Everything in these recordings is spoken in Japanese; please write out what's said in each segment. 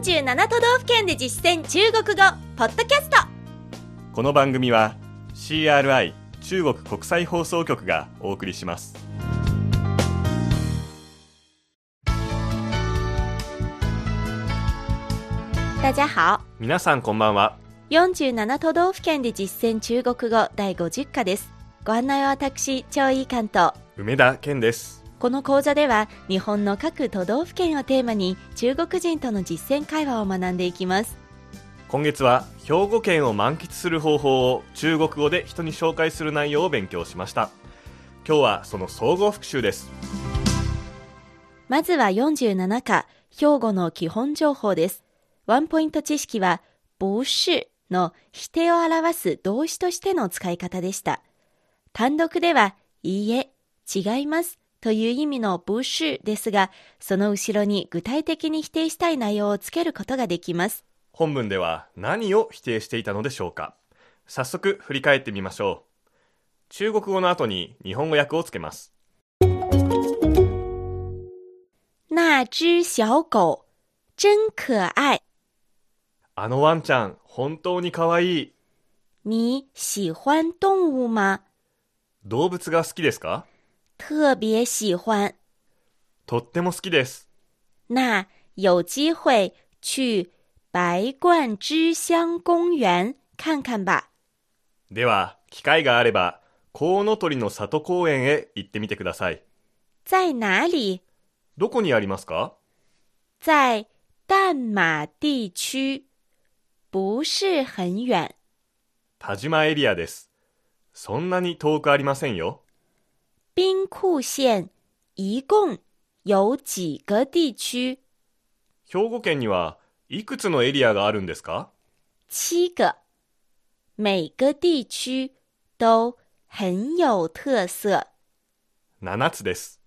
47都道府県で実践中国語ポッドキャスト。この番組は CRI 中国国際放送局がお送りします。大家好。皆さんこんばんは。47都道府県で実践中国語第50課です。ご案内は私張井関東梅田健ですこの講座では日本の各都道府県をテーマに中国人との実践会話を学んでいきます。今月は兵庫県を満喫する方法を中国語で人に紹介する内容を勉強しました。今日はその総合復習です。まずは47課兵庫の基本情報です。ワンポイント知識は不是の否定を表す動詞としての使い方でした。単独では、いいえ、違いますという意味の不是ですが、その後ろに具体的に否定したい内容をつけることができます。本文では何を否定していたのでしょうか。早速振り返ってみましょう。中国語の後に日本語訳をつけます。那只小狗真可愛。あのワンちゃん本当に可愛い。你喜欢動物吗？動物が好きですか？特別喜欢。とっても好きです那有機会去白冠之鄉公園看看吧。では機会があればコウノトリの里公園へ行ってみてください在哪里？どこにありますか？在淡馬地區。不是很遠。田島エリアですそんなに遠くありませんよ兵庫縣一共有幾個地區兵庫県にはいくつのエリアがあるんですか？七個。每個地區都很有特色。7つです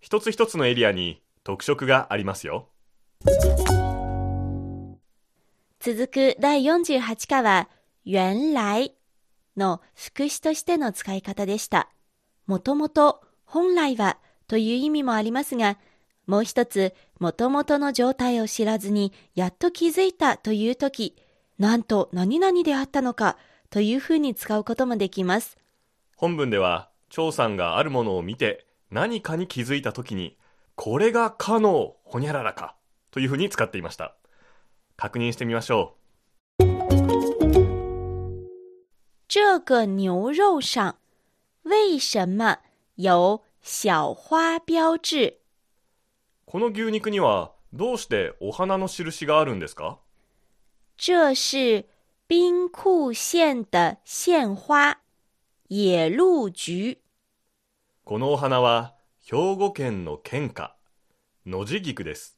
一つ一つのエリアに特色がありますよ続く第48課は、原来の副詞としての使い方でした。もともと、本来はという意味もありますが、もう一つ、もともとの状態を知らずに、やっと気づいたというとき、なんと何々であったのかというふうに使うこともできます。本文では張さんがあるものを見て何かに気づいた時にこれがかのほにゃららかというふうに使っていました確認してみましょ这个牛肉上为什么有小花标志？うこの牛肉にはどうしてお花の印があるんですか？这是兵库县的县花，野鹿菊。このお花は兵庫県の県花野地菊です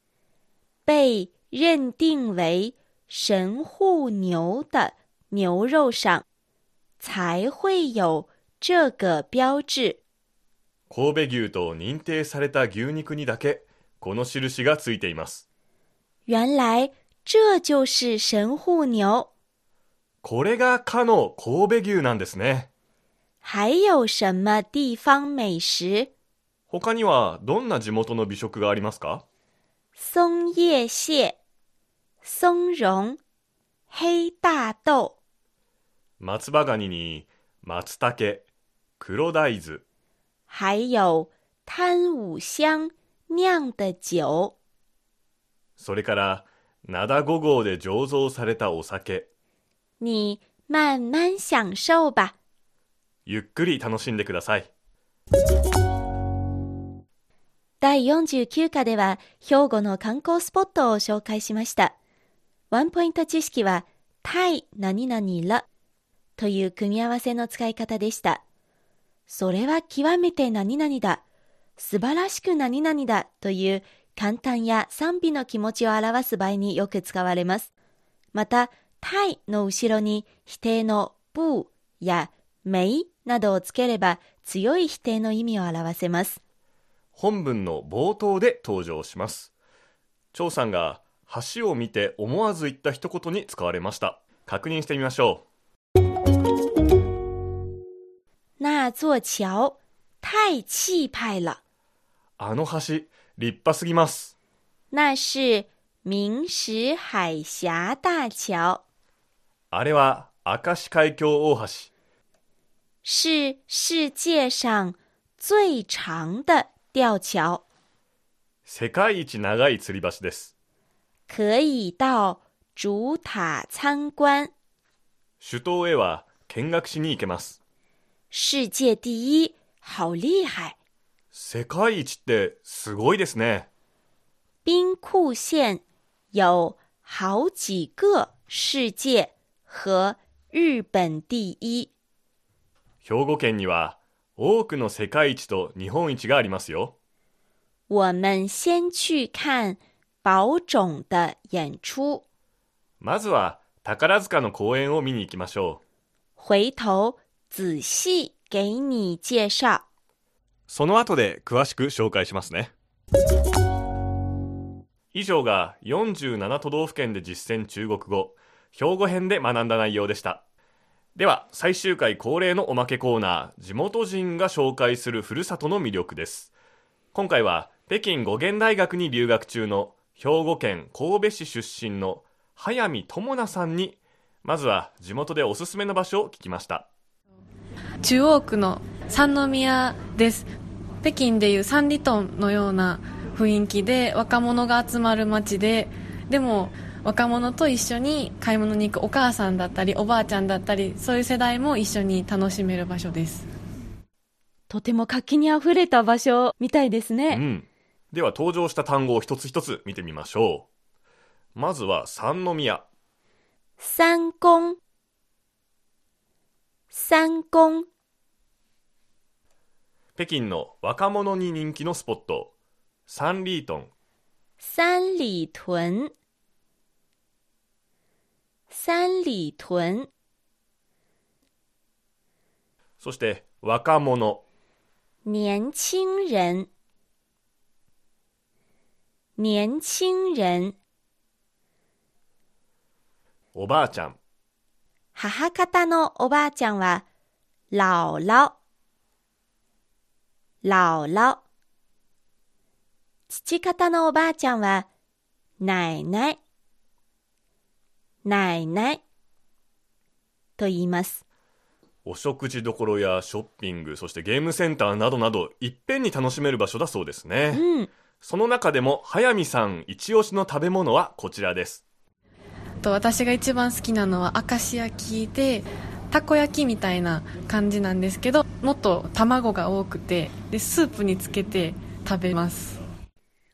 被认定为神户牛的牛肉上才会有这个标志。神戸牛と認定された牛肉にだけこの印がついています原来这就是神户牛。これがかの神戸牛なんですね还有什么地方美食？他にはどんな地元の美食がありますか？松叶蟹、松茸、黑大豆。松葉ガニに松茸黒大豆还有贪五香酿的酒。それから灘五号で醸造されたお酒你慢慢享受吧。ゆっくり楽しんでください第49課では兵庫の観光スポットを紹介しました。ワンポイント知識は、対何々らという組み合わせの使い方でした。それは極めて何々だ。素晴らしく何々だという簡単や賛美の気持ちを表す場合によく使われます。また、対の後ろに否定の不やめなどをつければ強い否定の意味を表せます。本文の冒頭で登場します張さんが橋を見て思わず言った一言に使われました確認してみましょう那座桥太气派了。うあの橋立派すぎます那是明石海峡大橋あれは明石海峡大橋。是世界上最長的吊橋，世界一長い吊り橋です。可以到主塔參觀。首都へは見学しに行けます。世界第一，好厲害！世界一ってすごいですね。兵庫縣有好幾個世界和日本第一。兵庫県には多くの世界一と日本一がありますよ。我們先去看寶冢的演出，まずは宝塚の公演を見に行きましょう。回頭仔細給你介紹。その後で詳しく紹介しますね。以上が47都道府県で実践中国語、兵庫編で学んだ内容でした。では、最終回恒例のおまけコーナー、地元人が紹介するふるさとの魅力です。今回は、北京語源大学に留学中の兵庫県神戸市出身の早見智奈さんに、まずは地元でおすすめの場所を聞きました。中央区の三宮です北京でいう三里屯のような雰囲気で若者が集まる街ででも若者と一緒に買い物に行くお母さんだったりおばあちゃんだったりそういう世代も一緒に楽しめる場所ですとても活気にあふれた場所みたいですうね。ん。では登場した単語を一つ一つ見てみましょう。まずは三宮。三公，三公，北京の若者に人気のスポット、サンリートン。三里屯，三里屯，そして若者、年轻人，年轻人，おばあちゃん、母方のおばあちゃんは、姥姥、姥姥。父方のおばあちゃんは、奶奶、奶奶と言います。お食事どころやショッピング、そしてゲームセンターなどなど、いっぺんに楽しめる場所だそうですね。うん。その中でも、早見さん一押しの食べ物はこちらです。と私が一番好きなのは明石焼きでたこ焼きみたいな感じなんですけどもっと卵が多くてでスープにつけて食べます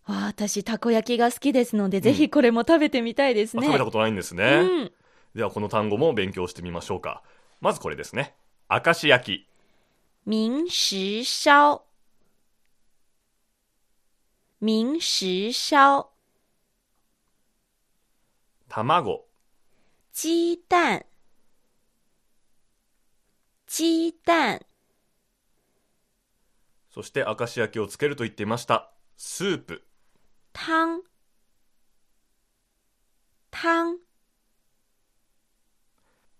私、たこ焼きが好きですので、ぜひこれも食べてみたいですね。あ食べたことないんですね。うん。ではこの単語も勉強してみましょうか。まずこれですね。明石焼き。明石燒，明石燒，卵、雞蛋，雞蛋，そして明石焼きをつけると言っていました。スープ、湯，湯，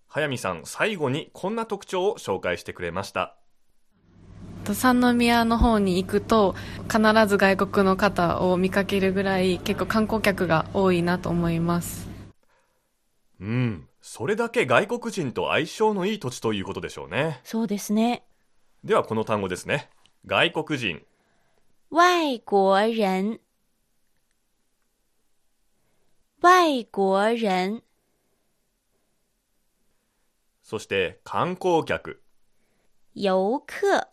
早見さん最後にこんな特徴を紹介してくれました。と三宮の方に行くと必ず外国の方を見かけるぐらい結構観光客が多いなと思います。うん、それだけ外国人と相性のいい土地ということでしょうね。そうですね。ではこの単語ですね。外国人、外国人，外国人，そして観光客、遊客，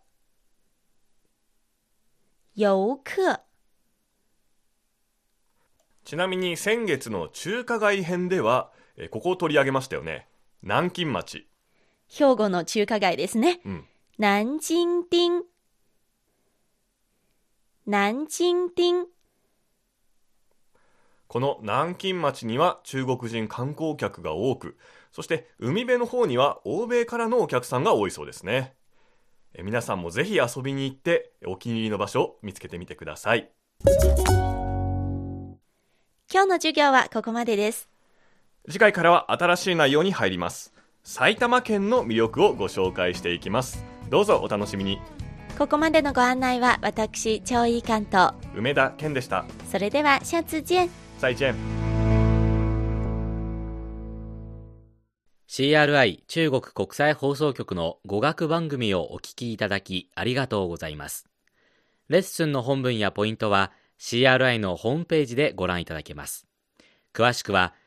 遊客。ちなみに先月の中華街編では、えここを取り上げましたよね。南京町。兵庫の中華街ですね。うん。南京町。南京町。この南京町には中国人観光客が多く、そして海辺の方には欧米からのお客さんが多いそうですね。え皆さんもぜひ遊びに行ってお気に入りの場所を見つけてみてください。今日の授業はここまでです。次回からは新しい内容に入ります。埼玉県の魅力をご紹介していきます。どうぞお楽しみに。ここまでのご案内は私超いい関東梅田健でした。それではシャツジェン。再ン CRI 中国国際放送局の語学番組をお聞きいただきありがとうございます。レッスンの本文やポイントは CRI のホームページでご覧いただけます。詳しくは「